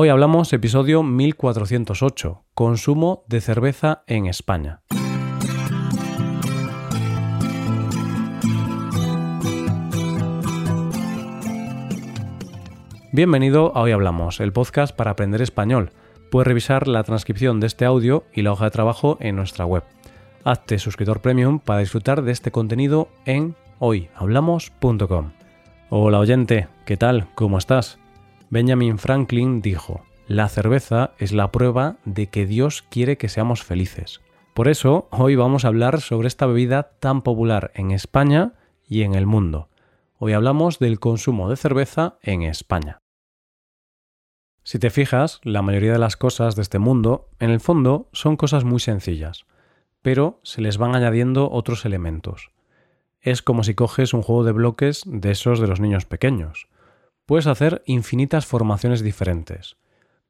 Hoy hablamos episodio 1408, consumo de cerveza en España. Bienvenido a Hoy Hablamos, el podcast para aprender español. Puedes revisar la transcripción de este audio y la hoja de trabajo en nuestra web. Hazte suscriptor premium para disfrutar de este contenido en hoyhablamos.com. Hola oyente, ¿qué tal? ¿Cómo estás? Benjamin Franklin dijo, la cerveza es la prueba de que Dios quiere que seamos felices. Por eso, hoy vamos a hablar sobre esta bebida tan popular en España y en el mundo. Hoy hablamos del consumo de cerveza en España. Si te fijas, la mayoría de las cosas de este mundo, en el fondo, son cosas muy sencillas, pero se les van añadiendo otros elementos. Es como si coges un juego de bloques de esos de los niños pequeños Puedes hacer infinitas formaciones diferentes,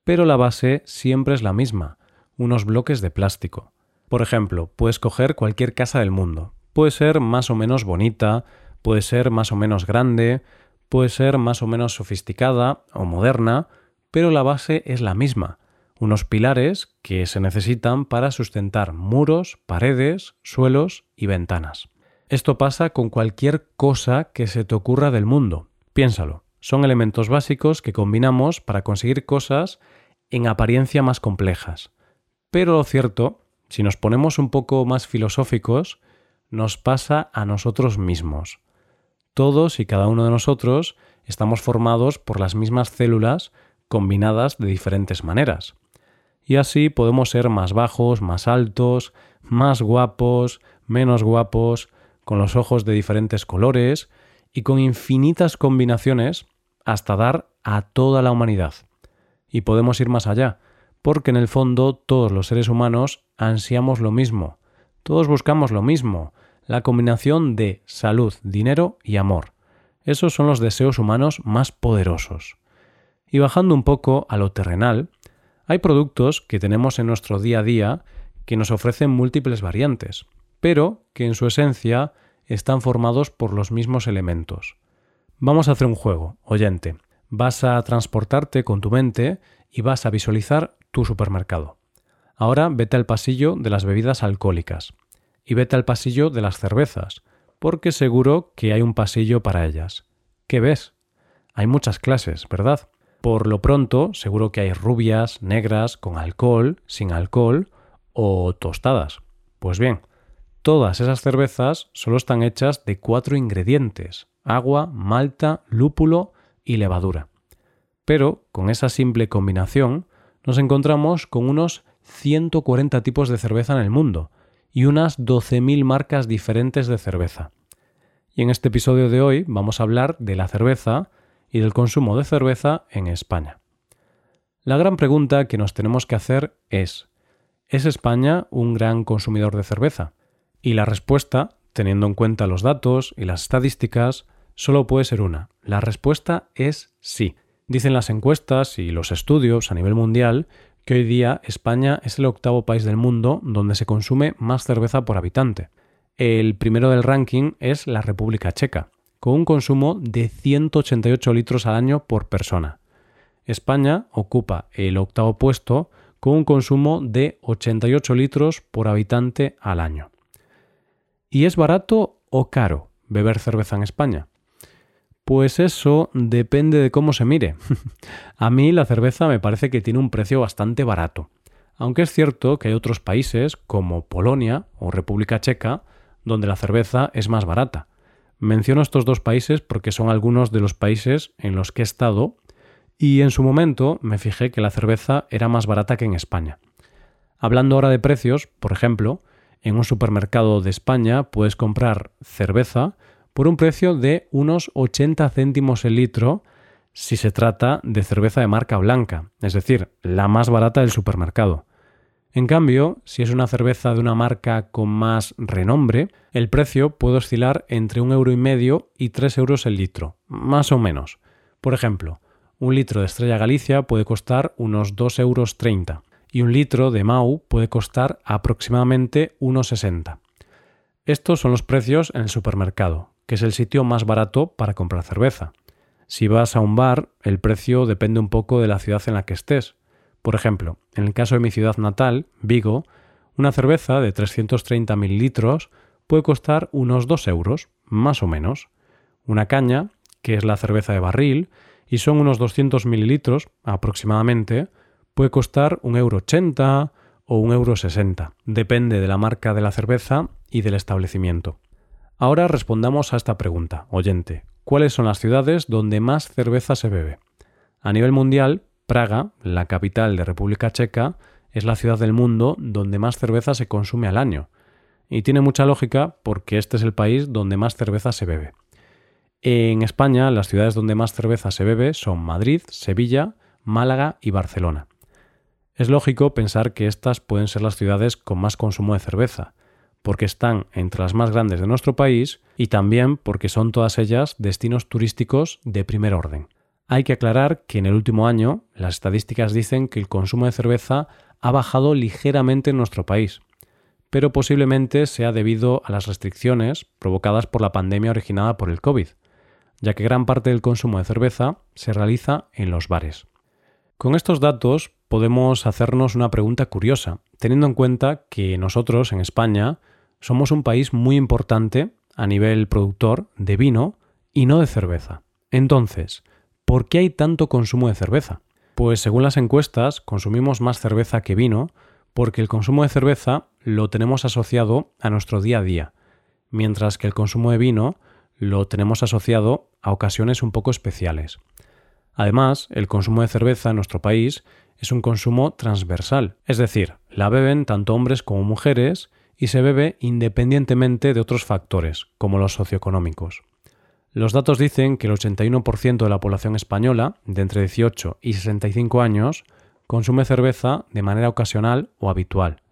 pero la base siempre es la misma, unos bloques de plástico. Por ejemplo, puedes coger cualquier casa del mundo. Puede ser más o menos bonita, puede ser más o menos grande, puede ser más o menos sofisticada o moderna, pero la base es la misma, unos pilares que se necesitan para sustentar muros, paredes, suelos y ventanas. Esto pasa con cualquier cosa que se te ocurra del mundo. Piénsalo. Son elementos básicos que combinamos para conseguir cosas en apariencia más complejas. Pero lo cierto, si nos ponemos un poco más filosóficos, nos pasa a nosotros mismos. Todos y cada uno de nosotros estamos formados por las mismas células combinadas de diferentes maneras. Y así podemos ser más bajos, más altos, más guapos, menos guapos, con los ojos de diferentes colores, y con infinitas combinaciones hasta dar a toda la humanidad. Y podemos ir más allá, porque en el fondo todos los seres humanos ansiamos lo mismo, todos buscamos lo mismo, la combinación de salud, dinero y amor. Esos son los deseos humanos más poderosos. Y bajando un poco a lo terrenal, hay productos que tenemos en nuestro día a día que nos ofrecen múltiples variantes, pero que en su esencia están formados por los mismos elementos. Vamos a hacer un juego, oyente. Vas a transportarte con tu mente y vas a visualizar tu supermercado. Ahora vete al pasillo de las bebidas alcohólicas y vete al pasillo de las cervezas, porque seguro que hay un pasillo para ellas. ¿Qué ves? Hay muchas clases, ¿verdad? Por lo pronto, seguro que hay rubias, negras, con alcohol, sin alcohol o tostadas. Pues bien, Todas esas cervezas solo están hechas de cuatro ingredientes, agua, malta, lúpulo y levadura. Pero con esa simple combinación nos encontramos con unos 140 tipos de cerveza en el mundo y unas 12.000 marcas diferentes de cerveza. Y en este episodio de hoy vamos a hablar de la cerveza y del consumo de cerveza en España. La gran pregunta que nos tenemos que hacer es, ¿es España un gran consumidor de cerveza? Y la respuesta, teniendo en cuenta los datos y las estadísticas, solo puede ser una. La respuesta es sí. Dicen las encuestas y los estudios a nivel mundial que hoy día España es el octavo país del mundo donde se consume más cerveza por habitante. El primero del ranking es la República Checa, con un consumo de 188 litros al año por persona. España ocupa el octavo puesto con un consumo de 88 litros por habitante al año. ¿Y es barato o caro beber cerveza en España? Pues eso depende de cómo se mire. a mí la cerveza me parece que tiene un precio bastante barato, aunque es cierto que hay otros países como Polonia o República Checa donde la cerveza es más barata. Menciono estos dos países porque son algunos de los países en los que he estado y en su momento me fijé que la cerveza era más barata que en España. Hablando ahora de precios, por ejemplo, en un supermercado de España puedes comprar cerveza por un precio de unos 80 céntimos el litro si se trata de cerveza de marca blanca, es decir, la más barata del supermercado. En cambio, si es una cerveza de una marca con más renombre, el precio puede oscilar entre un euro y medio y tres euros el litro, más o menos. Por ejemplo, un litro de Estrella Galicia puede costar unos 2,30 euros y un litro de Mau puede costar aproximadamente 1,60. Estos son los precios en el supermercado, que es el sitio más barato para comprar cerveza. Si vas a un bar, el precio depende un poco de la ciudad en la que estés. Por ejemplo, en el caso de mi ciudad natal, Vigo, una cerveza de 330 mililitros puede costar unos 2 euros, más o menos. Una caña, que es la cerveza de barril, y son unos 200 mililitros aproximadamente, puede costar un euro o un euro Depende de la marca de la cerveza y del establecimiento. Ahora respondamos a esta pregunta, oyente. ¿Cuáles son las ciudades donde más cerveza se bebe? A nivel mundial, Praga, la capital de República Checa, es la ciudad del mundo donde más cerveza se consume al año. Y tiene mucha lógica porque este es el país donde más cerveza se bebe. En España, las ciudades donde más cerveza se bebe son Madrid, Sevilla, Málaga y Barcelona. Es lógico pensar que estas pueden ser las ciudades con más consumo de cerveza, porque están entre las más grandes de nuestro país y también porque son todas ellas destinos turísticos de primer orden. Hay que aclarar que en el último año las estadísticas dicen que el consumo de cerveza ha bajado ligeramente en nuestro país, pero posiblemente sea debido a las restricciones provocadas por la pandemia originada por el COVID, ya que gran parte del consumo de cerveza se realiza en los bares. Con estos datos podemos hacernos una pregunta curiosa, teniendo en cuenta que nosotros en España somos un país muy importante a nivel productor de vino y no de cerveza. Entonces, ¿por qué hay tanto consumo de cerveza? Pues según las encuestas, consumimos más cerveza que vino porque el consumo de cerveza lo tenemos asociado a nuestro día a día, mientras que el consumo de vino lo tenemos asociado a ocasiones un poco especiales. Además, el consumo de cerveza en nuestro país es un consumo transversal, es decir, la beben tanto hombres como mujeres y se bebe independientemente de otros factores, como los socioeconómicos. Los datos dicen que el 81% de la población española, de entre 18 y 65 años, consume cerveza de manera ocasional o habitual.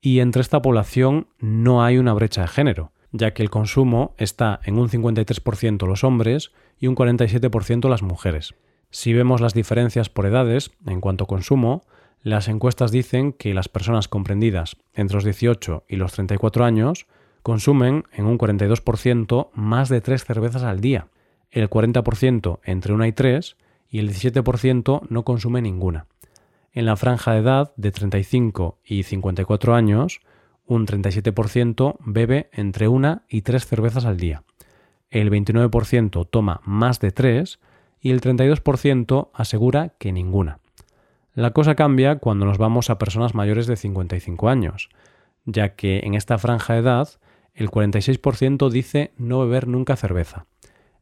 Y entre esta población no hay una brecha de género, ya que el consumo está en un 53% los hombres y un 47% las mujeres. Si vemos las diferencias por edades en cuanto a consumo, las encuestas dicen que las personas comprendidas entre los 18 y los 34 años consumen en un 42% más de 3 cervezas al día, el 40% entre 1 y 3 y el 17% no consume ninguna. En la franja de edad de 35 y 54 años, un 37% bebe entre una y tres cervezas al día. El 29% toma más de tres y el 32% asegura que ninguna. La cosa cambia cuando nos vamos a personas mayores de 55 años, ya que en esta franja de edad el 46% dice no beber nunca cerveza,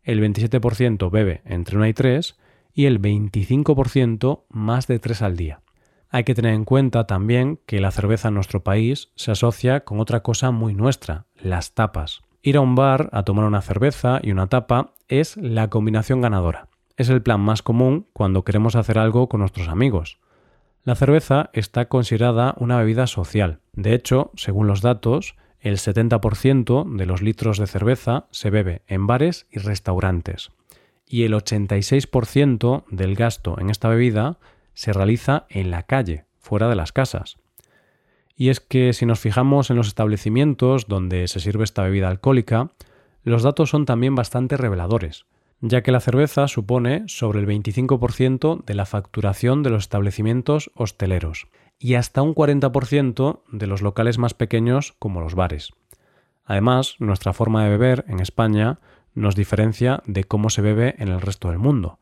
el 27% bebe entre una y tres y el 25% más de tres al día. Hay que tener en cuenta también que la cerveza en nuestro país se asocia con otra cosa muy nuestra, las tapas. Ir a un bar a tomar una cerveza y una tapa es la combinación ganadora. Es el plan más común cuando queremos hacer algo con nuestros amigos. La cerveza está considerada una bebida social. De hecho, según los datos, el 70% de los litros de cerveza se bebe en bares y restaurantes. Y el 86% del gasto en esta bebida se realiza en la calle, fuera de las casas. Y es que si nos fijamos en los establecimientos donde se sirve esta bebida alcohólica, los datos son también bastante reveladores, ya que la cerveza supone sobre el 25% de la facturación de los establecimientos hosteleros y hasta un 40% de los locales más pequeños como los bares. Además, nuestra forma de beber en España nos diferencia de cómo se bebe en el resto del mundo,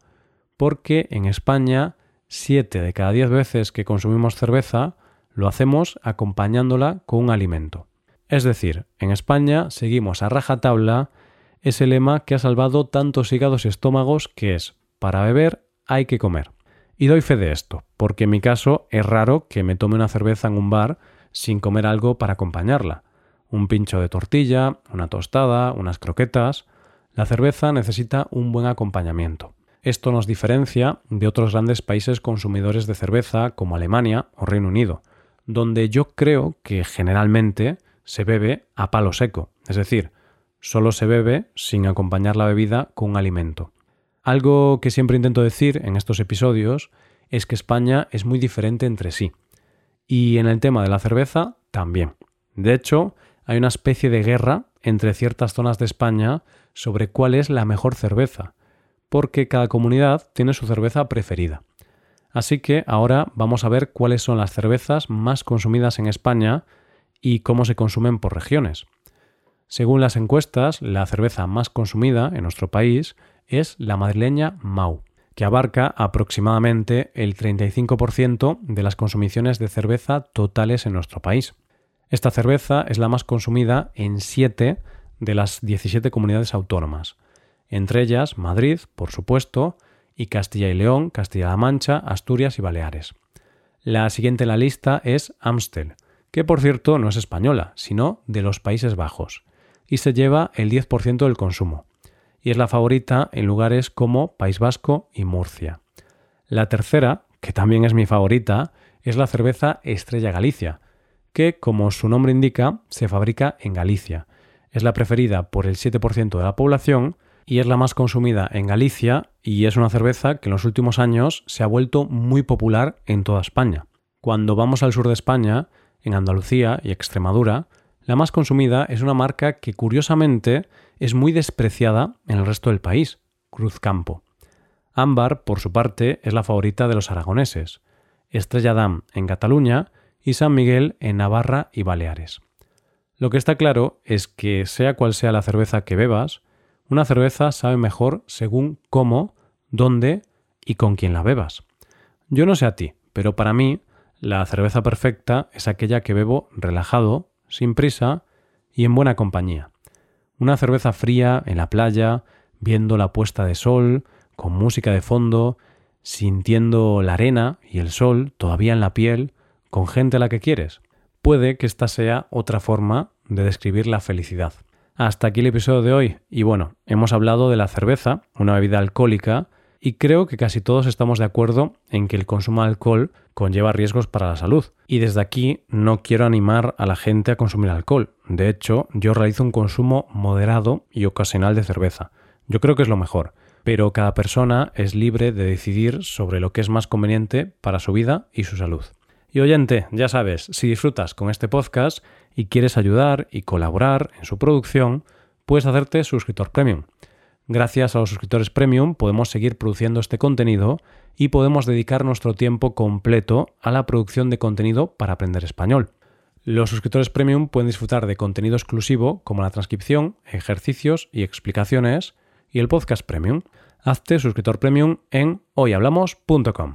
porque en España 7 de cada 10 veces que consumimos cerveza lo hacemos acompañándola con un alimento. Es decir, en España seguimos a rajatabla ese lema que ha salvado tantos hígados y estómagos que es para beber hay que comer. Y doy fe de esto, porque en mi caso es raro que me tome una cerveza en un bar sin comer algo para acompañarla. Un pincho de tortilla, una tostada, unas croquetas. La cerveza necesita un buen acompañamiento. Esto nos diferencia de otros grandes países consumidores de cerveza como Alemania o Reino Unido, donde yo creo que generalmente se bebe a palo seco, es decir, solo se bebe sin acompañar la bebida con alimento. Algo que siempre intento decir en estos episodios es que España es muy diferente entre sí. Y en el tema de la cerveza también. De hecho, hay una especie de guerra entre ciertas zonas de España sobre cuál es la mejor cerveza, porque cada comunidad tiene su cerveza preferida. Así que ahora vamos a ver cuáles son las cervezas más consumidas en España y cómo se consumen por regiones. Según las encuestas, la cerveza más consumida en nuestro país es la madrileña Mau, que abarca aproximadamente el 35% de las consumiciones de cerveza totales en nuestro país. Esta cerveza es la más consumida en 7 de las 17 comunidades autónomas, entre ellas Madrid, por supuesto, y Castilla y León, Castilla-La Mancha, Asturias y Baleares. La siguiente en la lista es Amstel, que por cierto no es española, sino de los Países Bajos, y se lleva el 10% del consumo, y es la favorita en lugares como País Vasco y Murcia. La tercera, que también es mi favorita, es la cerveza Estrella Galicia, que, como su nombre indica, se fabrica en Galicia. Es la preferida por el 7% de la población y es la más consumida en Galicia y es una cerveza que en los últimos años se ha vuelto muy popular en toda España. Cuando vamos al sur de España, en Andalucía y Extremadura, la más consumida es una marca que curiosamente es muy despreciada en el resto del país, Cruzcampo. Ámbar, por su parte, es la favorita de los aragoneses, Estrella Damm en Cataluña y San Miguel en Navarra y Baleares. Lo que está claro es que sea cual sea la cerveza que bebas, una cerveza sabe mejor según cómo, dónde y con quién la bebas. Yo no sé a ti, pero para mí la cerveza perfecta es aquella que bebo relajado, sin prisa y en buena compañía. Una cerveza fría en la playa, viendo la puesta de sol, con música de fondo, sintiendo la arena y el sol todavía en la piel, con gente a la que quieres. Puede que esta sea otra forma de describir la felicidad. Hasta aquí el episodio de hoy. Y bueno, hemos hablado de la cerveza, una bebida alcohólica, y creo que casi todos estamos de acuerdo en que el consumo de alcohol conlleva riesgos para la salud. Y desde aquí no quiero animar a la gente a consumir alcohol. De hecho, yo realizo un consumo moderado y ocasional de cerveza. Yo creo que es lo mejor. Pero cada persona es libre de decidir sobre lo que es más conveniente para su vida y su salud. Y oyente, ya sabes, si disfrutas con este podcast y quieres ayudar y colaborar en su producción, puedes hacerte suscriptor premium. Gracias a los suscriptores premium podemos seguir produciendo este contenido y podemos dedicar nuestro tiempo completo a la producción de contenido para aprender español. Los suscriptores premium pueden disfrutar de contenido exclusivo como la transcripción, ejercicios y explicaciones y el podcast premium. Hazte suscriptor premium en hoyhablamos.com.